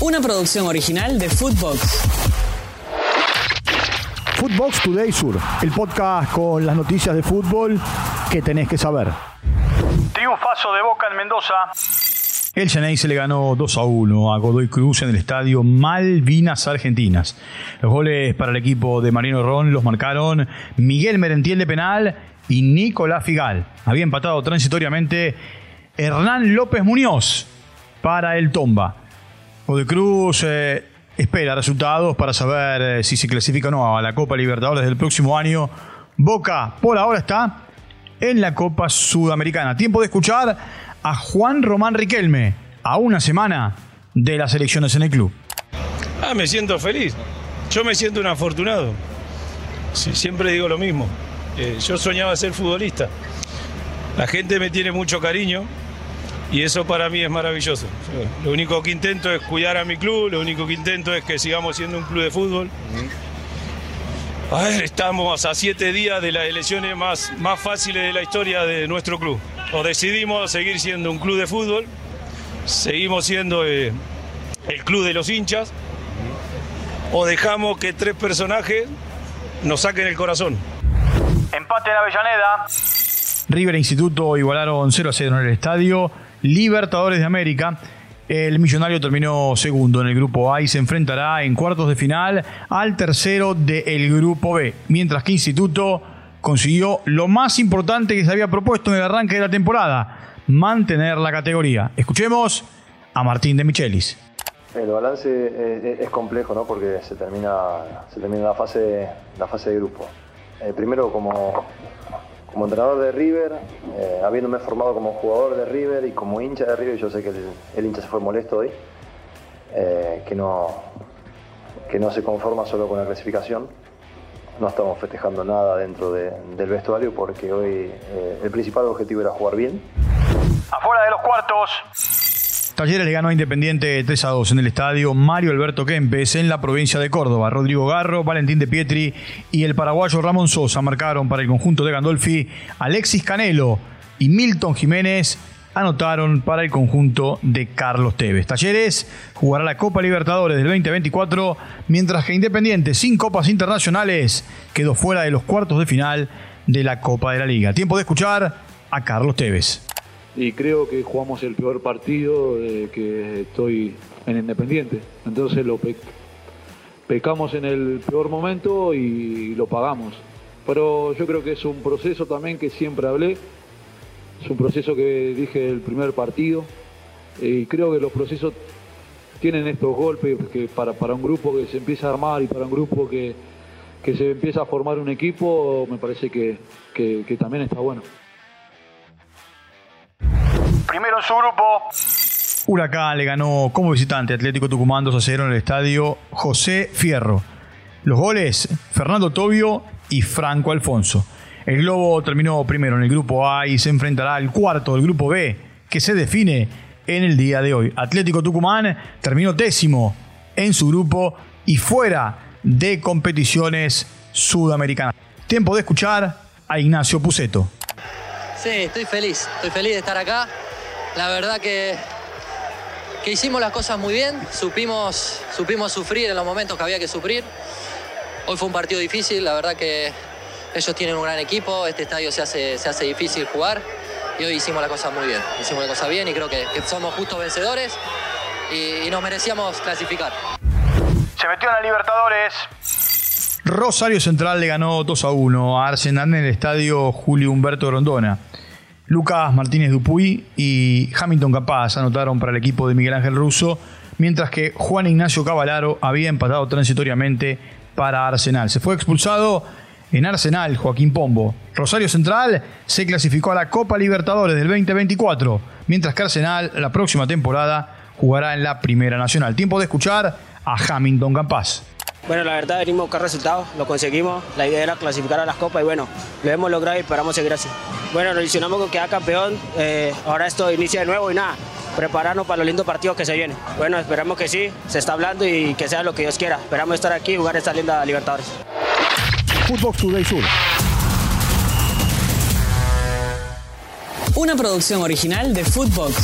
Una producción original de Footbox. Footbox Today Sur, el podcast con las noticias de fútbol que tenés que saber. Triunfazo de Boca en Mendoza. El Chaney se le ganó 2 a 1 a Godoy Cruz en el estadio Malvinas Argentinas. Los goles para el equipo de Marino Ron los marcaron Miguel Merentiel de penal y Nicolás Figal. Había empatado transitoriamente Hernán López Muñoz para el Tomba. Godoy Cruz eh, espera resultados para saber eh, si se clasifica o no a la Copa Libertadores del próximo año. Boca por ahora está en la Copa Sudamericana. Tiempo de escuchar a Juan Román Riquelme a una semana de las elecciones en el club. Ah, me siento feliz. Yo me siento un afortunado. Siempre digo lo mismo. Eh, yo soñaba ser futbolista. La gente me tiene mucho cariño y eso para mí es maravilloso. Lo único que intento es cuidar a mi club, lo único que intento es que sigamos siendo un club de fútbol. A ver, estamos a siete días de las elecciones más, más fáciles de la historia de nuestro club. O decidimos seguir siendo un club de fútbol, seguimos siendo eh, el club de los hinchas, o dejamos que tres personajes nos saquen el corazón. Empate en Avellaneda. River e Instituto igualaron 0 a 0 en el estadio. Libertadores de América. El millonario terminó segundo en el grupo A y se enfrentará en cuartos de final al tercero del grupo B. Mientras que Instituto consiguió lo más importante que se había propuesto en el arranque de la temporada, mantener la categoría. Escuchemos a Martín de Michelis. El balance es, es complejo, ¿no? Porque se termina, se termina la fase, la fase de grupo. Eh, primero como, como entrenador de River, eh, habiéndome formado como jugador de River y como hincha de River, yo sé que el, hincha se fue molesto hoy, eh, que, no, que no se conforma solo con la clasificación. No estamos festejando nada dentro de- del vestuario porque hoy eh, el principal objetivo era jugar bien. Afuera de los cuartos. Talleres le ganó a Independiente 3 a 2 en el estadio Mario Alberto Kempes en la provincia de Córdoba. Rodrigo Garro, Valentín de Pietri y el paraguayo Ramón Sosa marcaron para el conjunto de Gandolfi. Alexis Canelo y Milton Jiménez anotaron para el conjunto de Carlos Tevez. Talleres jugará la Copa Libertadores del 2024, mientras que Independiente, sin copas internacionales, quedó fuera de los cuartos de final de la Copa de la Liga. Tiempo de escuchar a Carlos Tevez. Y creo que jugamos el peor partido de que estoy en Independiente. Entonces lo pe- pecamos en el peor momento y lo pagamos. Pero yo creo que es un proceso también que siempre hablé, es un proceso que dije el primer partido y creo que los procesos tienen estos golpes que para, para un grupo que se empieza a armar y para un grupo que, que se empieza a formar un equipo, me parece que- que también está bueno. Primero en su grupo. Huracán le ganó como visitante Atlético Tucumán 2 a 0 en el estadio José Fierro. Los goles, Fernando Tobio y Franco Alfonso. El Globo terminó primero en el grupo A y se enfrentará al cuarto del grupo B, que se define en el día de hoy. Atlético Tucumán terminó décimo en su grupo y fuera de competiciones sudamericanas. Tiempo de escuchar a Ignacio Puceto. Sí, estoy feliz, estoy feliz de estar acá. La verdad que, que hicimos las cosas muy bien, supimos, supimos sufrir en los momentos que había que sufrir. Hoy fue un partido difícil, la verdad que ellos tienen un gran equipo, este estadio se hace, se hace difícil jugar y hoy hicimos la cosa muy bien. Hicimos la cosa bien y creo que, que somos justos vencedores y, y nos merecíamos clasificar. Se metió en la Libertadores. Rosario Central le ganó 2 a 1 a Arsenal en el estadio Julio Humberto Rondona. Lucas Martínez Dupuy y Hamilton Capaz anotaron para el equipo de Miguel Ángel Russo, mientras que Juan Ignacio Cavalaro había empatado transitoriamente para Arsenal. Se fue expulsado en Arsenal Joaquín Pombo. Rosario Central se clasificó a la Copa Libertadores del 2024, mientras que Arsenal la próxima temporada jugará en la Primera Nacional. Tiempo de escuchar a Hamilton Capaz. Bueno, la verdad venimos a buscar resultados, lo conseguimos. La idea era clasificar a las copas y bueno, lo hemos logrado y esperamos seguir así. Bueno, nos ilusionamos con quedar campeón. eh, ahora esto inicia de nuevo y nada, prepararnos para los lindos partidos que se vienen. Bueno, esperamos que sí, se está hablando y que sea lo que Dios quiera. Esperamos estar aquí y jugar esta linda Libertadores. Footbox Today Sur. Una producción original de Footbox.